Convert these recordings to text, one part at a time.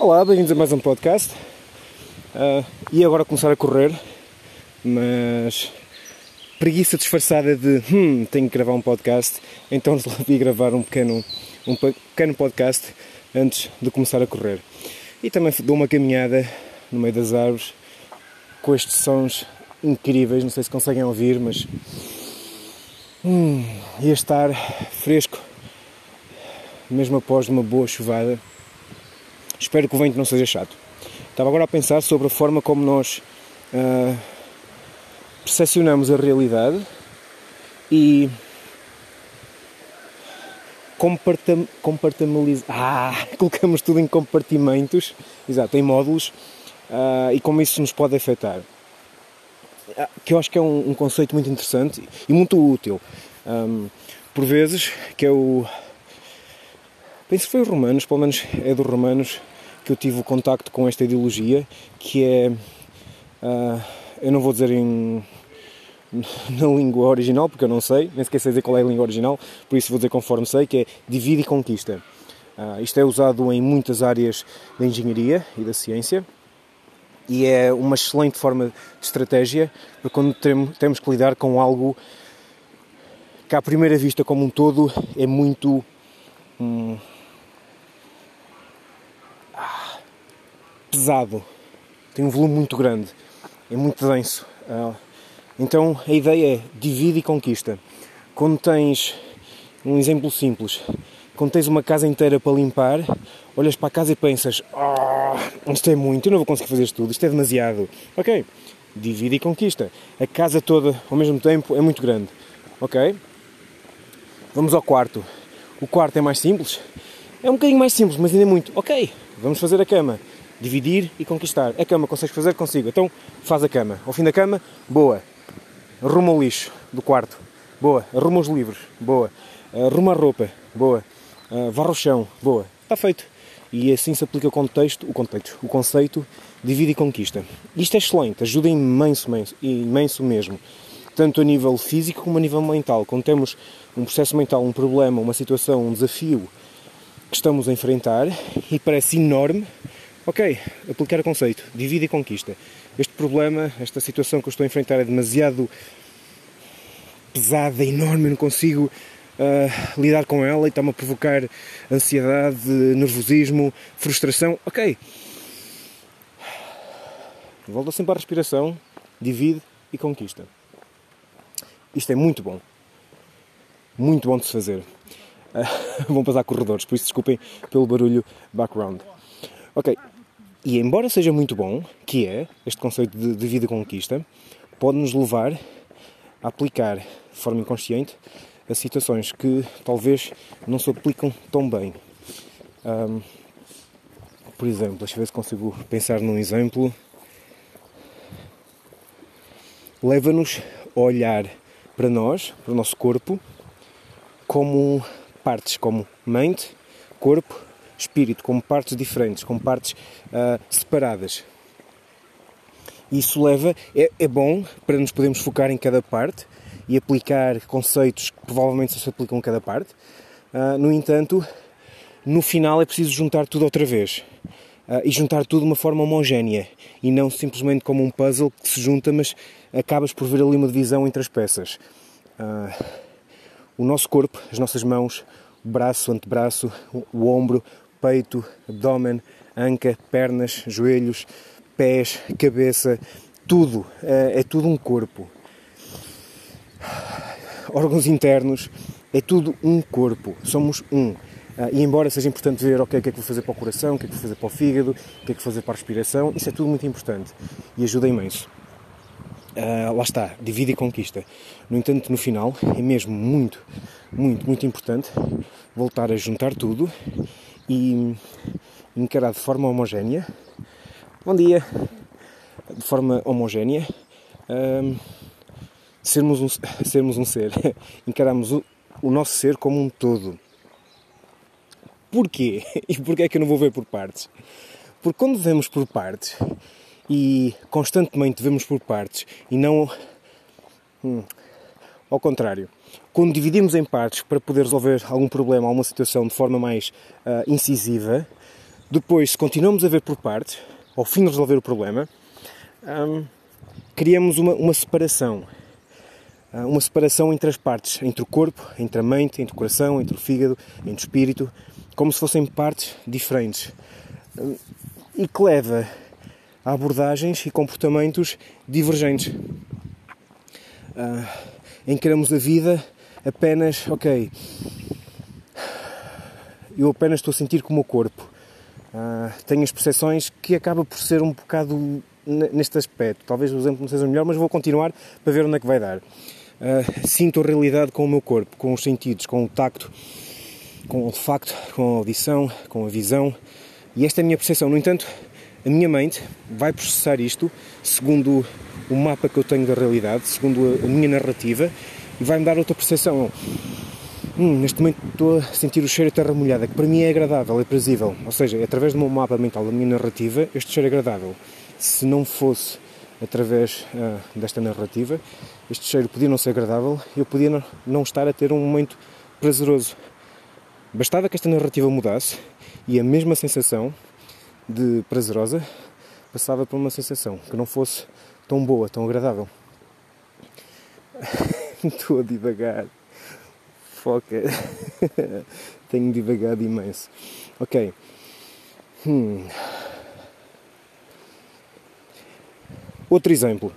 Olá, bem-vindos a mais um podcast. Uh, e agora começar a correr, mas preguiça disfarçada de hum, tenho que gravar um podcast, então resolvi gravar um pequeno, um pequeno podcast antes de começar a correr. E também dou uma caminhada no meio das árvores com estes sons incríveis, não sei se conseguem ouvir, mas hum, estar fresco mesmo após uma boa chuvada Espero que o vento não seja chato. Estava agora a pensar sobre a forma como nós uh, percepcionamos a realidade e compartimentalizamos. Ah, colocamos tudo em compartimentos, exato, em módulos, uh, e como isso nos pode afetar. Uh, que eu acho que é um, um, conceito muito interessante e muito útil. Um, por vezes, que é o. Penso que foi os romanos, pelo menos é dos romanos, que eu tive o contacto com esta ideologia, que é, uh, eu não vou dizer em, na língua original, porque eu não sei, nem sequer sei dizer qual é a língua original, por isso vou dizer conforme sei, que é divide e conquista. Uh, isto é usado em muitas áreas da engenharia e da ciência e é uma excelente forma de estratégia para quando temos que lidar com algo que à primeira vista como um todo é muito hum, pesado, tem um volume muito grande, é muito denso. Ah, então a ideia é divide e conquista. Quando tens um exemplo simples, quando tens uma casa inteira para limpar, olhas para a casa e pensas: oh, isto é muito, eu não vou conseguir fazer isto tudo, isto é demasiado. Ok, divide e conquista. A casa toda ao mesmo tempo é muito grande. Ok? Vamos ao quarto. O quarto é mais simples? É um bocadinho mais simples, mas ainda é muito. Ok, vamos fazer a cama dividir e conquistar. A cama consegues fazer? Consigo. Então faz a cama. Ao fim da cama, boa. Arruma o lixo do quarto. Boa. Arruma os livros. Boa. Arruma a roupa. Boa. Varra o chão. Boa. Está feito. E assim se aplica o contexto, o contexto, o conceito divide e conquista. Isto é excelente, ajuda imenso, imenso, imenso mesmo. Tanto a nível físico como a nível mental. Quando temos um processo mental, um problema, uma situação, um desafio que estamos a enfrentar e parece enorme, Ok, aplicar o conceito, divide e conquista. Este problema, esta situação que eu estou a enfrentar é demasiado pesada, enorme, eu não consigo uh, lidar com ela e está-me a provocar ansiedade, nervosismo, frustração. Ok. Volta sempre à respiração, divide e conquista. Isto é muito bom. Muito bom de se fazer. Uh, vão passar corredores, por isso desculpem pelo barulho background. Ok, e embora seja muito bom, que é este conceito de, de vida conquista, pode nos levar a aplicar de forma inconsciente a situações que talvez não se aplicam tão bem. Um, por exemplo, deixa eu ver se consigo pensar num exemplo. Leva-nos a olhar para nós, para o nosso corpo, como partes, como mente, corpo espírito, como partes diferentes, como partes uh, separadas. Isso leva, é, é bom para nos podermos focar em cada parte e aplicar conceitos que provavelmente se aplicam em cada parte. Uh, no entanto, no final é preciso juntar tudo outra vez. Uh, e juntar tudo de uma forma homogénea e não simplesmente como um puzzle que se junta, mas acabas por ver ali uma divisão entre as peças. Uh, o nosso corpo, as nossas mãos, o braço, o antebraço, o, o ombro, peito, abdômen, anca, pernas, joelhos, pés, cabeça, tudo. É, é tudo um corpo. Órgãos internos, é tudo um corpo. Somos um. Ah, e embora seja importante ver okay, o que é que vou fazer para o coração, o que é que vou fazer para o fígado, o que é que vou fazer para a respiração, isso é tudo muito importante e ajuda imenso. Uh, lá está, divide e conquista. No entanto, no final, é mesmo muito, muito, muito importante voltar a juntar tudo e encarar de forma homogénea. Bom dia! De forma homogénea, um, sermos, um, sermos um ser, encararmos o, o nosso ser como um todo. Porquê? E porquê é que eu não vou ver por partes? Porque quando vemos por partes e constantemente vemos por partes e não. Hum, ao contrário, quando dividimos em partes para poder resolver algum problema, alguma situação de forma mais uh, incisiva, Depois, se continuamos a ver por partes, ao fim de resolver o problema, hum, criamos uma, uma separação. Hum, uma separação entre as partes, entre o corpo, entre a mente, entre o coração, entre o fígado, entre o espírito, como se fossem partes diferentes. Hum, e que leva a abordagens e comportamentos divergentes. Uh, encaramos a vida apenas, ok, eu apenas estou a sentir com o meu corpo. Uh, tenho as percepções que acaba por ser um bocado neste aspecto. Talvez o exemplo não seja melhor, mas vou continuar para ver onde é que vai dar. Uh, sinto a realidade com o meu corpo, com os sentidos, com o tacto, com o olfacto, com a audição, com a visão. E esta é a minha percepção. No entanto, a minha mente vai processar isto segundo o mapa que eu tenho da realidade, segundo a minha narrativa, e vai-me dar outra percepção. Hum, neste momento estou a sentir o cheiro de terra molhada, que para mim é agradável, é prazível. Ou seja, é através do meu mapa mental, da minha narrativa, este cheiro é agradável. Se não fosse através uh, desta narrativa, este cheiro podia não ser agradável, eu podia não, não estar a ter um momento prazeroso. Bastava que esta narrativa mudasse e a mesma sensação de prazerosa passava por uma sensação que não fosse tão boa, tão agradável. Estou a divagar. Foca. Tenho divagado imenso. Ok. Hum. Outro exemplo.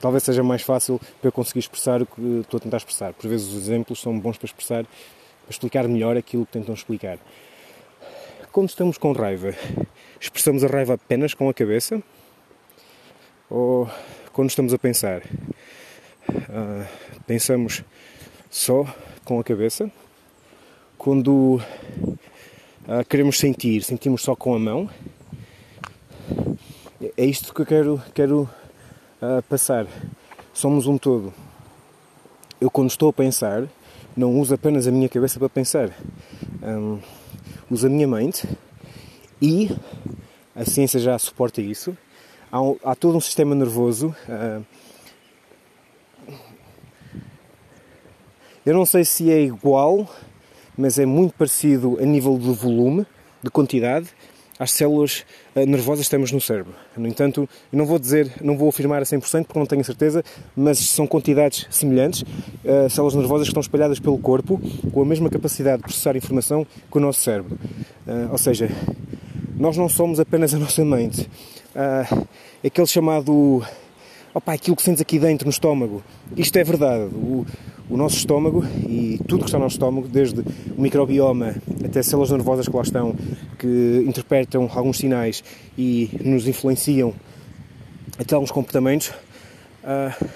Talvez seja mais fácil para eu conseguir expressar o que estou a tentar expressar. Por vezes os exemplos são bons para expressar, para explicar melhor aquilo que tentam explicar. Quando estamos com raiva, expressamos a raiva apenas com a cabeça? Ou quando estamos a pensar, uh, pensamos só com a cabeça? Quando uh, queremos sentir, sentimos só com a mão? É isto que eu quero, quero uh, passar. Somos um todo. Eu, quando estou a pensar, não uso apenas a minha cabeça para pensar. Um, uso a minha mente e a ciência já suporta isso. Há, um, há todo um sistema nervoso. Uh, eu não sei se é igual, mas é muito parecido a nível de volume, de quantidade, às células uh, nervosas que temos no cérebro. No entanto, não vou dizer, não vou afirmar a 100% porque não tenho certeza, mas são quantidades semelhantes, uh, células nervosas que estão espalhadas pelo corpo, com a mesma capacidade de processar informação que o nosso cérebro. Uh, ou seja, nós não somos apenas a nossa mente. Uh, aquele chamado. Opa, aquilo que sentes aqui dentro no estômago. Isto é verdade. O, o nosso estômago e tudo que está no nosso estômago, desde o microbioma até células nervosas que lá estão, que interpretam alguns sinais e nos influenciam até alguns comportamentos, uh,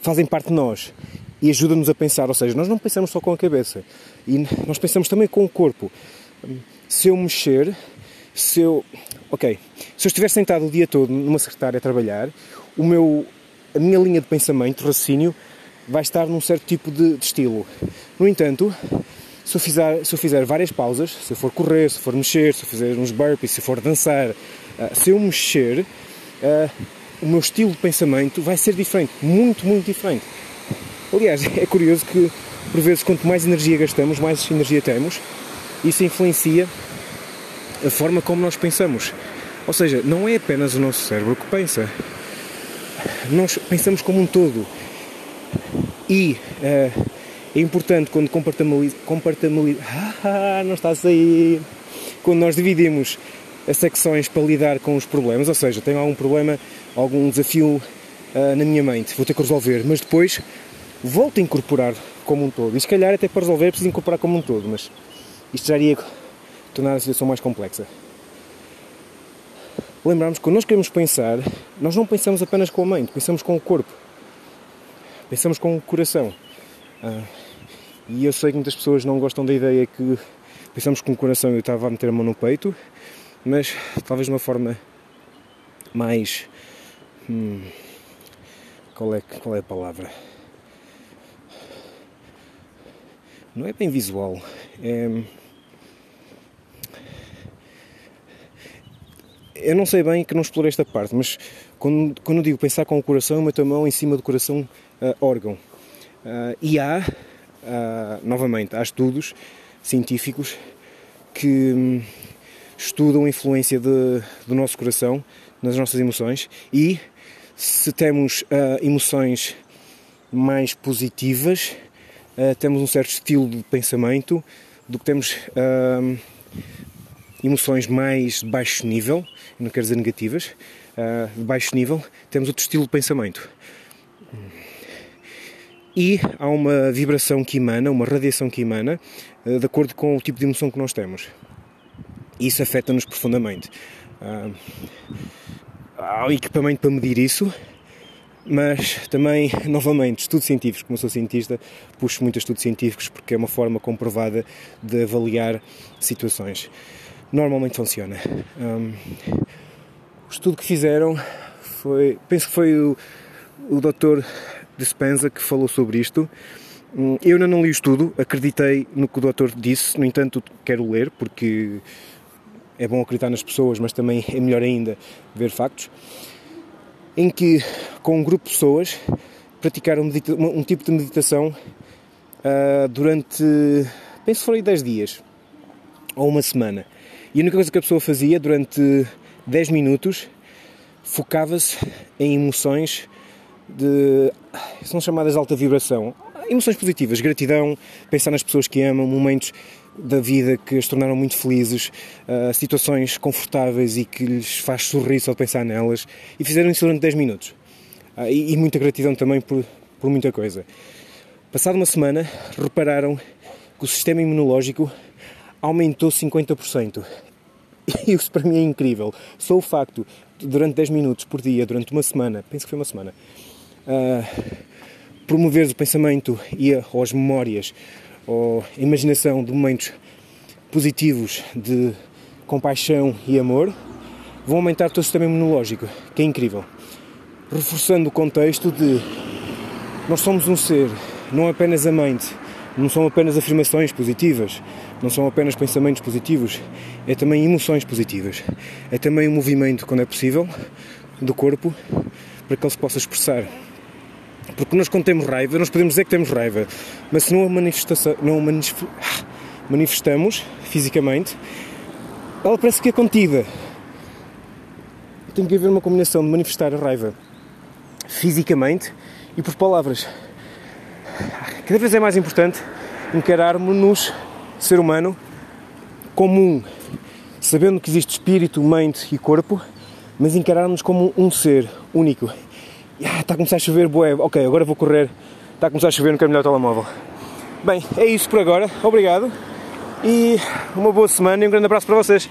fazem parte de nós e ajudam-nos a pensar. Ou seja, nós não pensamos só com a cabeça, e nós pensamos também com o corpo. Se eu mexer, se eu. Ok, se eu estiver sentado o dia todo numa secretária a trabalhar, o meu, a minha linha de pensamento, raciocínio, vai estar num certo tipo de, de estilo. No entanto, se eu, fizer, se eu fizer várias pausas, se eu for correr, se eu for mexer, se eu fizer uns burpees, se eu for dançar, uh, se eu mexer, uh, o meu estilo de pensamento vai ser diferente, muito, muito diferente. Aliás, é curioso que, por vezes, quanto mais energia gastamos, mais energia temos, isso influencia a forma como nós pensamos. Ou seja, não é apenas o nosso cérebro que pensa. Nós pensamos como um todo. E uh, é importante quando compartimentalizamos. Ah, não está a sair! Quando nós dividimos as secções para lidar com os problemas, ou seja, tenho algum problema, algum desafio uh, na minha mente, vou ter que resolver, mas depois volto a incorporar como um todo. E se calhar até para resolver preciso incorporar como um todo, mas isto já iria tornar a situação mais complexa. Lembrarmos que quando nós queremos pensar, nós não pensamos apenas com a mente, pensamos com o corpo, pensamos com o coração. Ah, e eu sei que muitas pessoas não gostam da ideia que pensamos com o coração. Eu estava a meter a mão no peito, mas talvez de uma forma mais. Hum, qual, é, qual é a palavra? Não é bem visual. É eu não sei bem que não explorei esta parte, mas quando, quando digo pensar com o coração, eu meto a mão em cima do coração uh, órgão. Uh, e há, uh, novamente, há estudos científicos que um, estudam a influência de, do nosso coração nas nossas emoções e se temos emoções mais positivas, temos um certo estilo de pensamento, do que temos emoções mais de baixo nível, não quero dizer negativas, de baixo nível, temos outro estilo de pensamento. E há uma vibração que emana, uma radiação que emana, de acordo com o tipo de emoção que nós temos. Isso afeta-nos profundamente. há um equipamento para medir isso, mas também, novamente, estudos científicos. Como eu sou cientista, puxo muito estudos científicos porque é uma forma comprovada de avaliar situações. Normalmente funciona. Um, o estudo que fizeram foi, penso que foi o, o Dr. Dispenza que falou sobre isto. Hum, eu ainda não li o estudo, acreditei no que o doutor disse, no entanto quero ler porque é bom acreditar nas pessoas, mas também é melhor ainda ver factos em que, com um grupo de pessoas, praticaram um, tipo de meditação uh, durante, penso que foram 10 dias ou uma semana. E a única coisa que a pessoa fazia durante 10 minutos focava-se em emoções de. são chamadas de alta vibração. Emoções positivas, gratidão, pensar nas pessoas que amam, momentos da vida que as tornaram muito felizes, uh, situações confortáveis e que lhes faz sorrir só de pensar nelas, e fizeram isso durante 10 minutos. Uh, e, e, muita gratidão também por, por muita coisa. Passada uma semana, repararam que o sistema imunológico aumentou 50%. E isso para mim é incrível. Só o facto durante 10 minutos por dia, durante uma semana, penso que foi uma semana, uh, promover o pensamento e a, ou as memórias ou imaginação de momentos positivos de compaixão e amor, vão aumentar o teu sistema imunológico, que é incrível. Reforçando o contexto de nós somos um ser, não apenas a mente, não são apenas afirmações positivas, não são apenas pensamentos positivos, é também emoções positivas. É também um movimento, quando é possível, do corpo para que ele se possa expressar. Porque nós, quando temos raiva, nós podemos dizer que temos raiva, mas se não a, não a manifestamos fisicamente, ela parece que é contida. Tem que haver uma combinação de manifestar a raiva fisicamente e por palavras. Cada vez é mais importante encararmos-nos, ser humano, como um, sabendo que existe espírito, mente e corpo, mas encararmos como um ser único ah, está a começar a chover, bué. Ok, agora vou correr. Está a começar a chover, não quero melhor o telemóvel. Bem, é isso por agora. Obrigado. E uma boa semana e um grande abraço para vocês.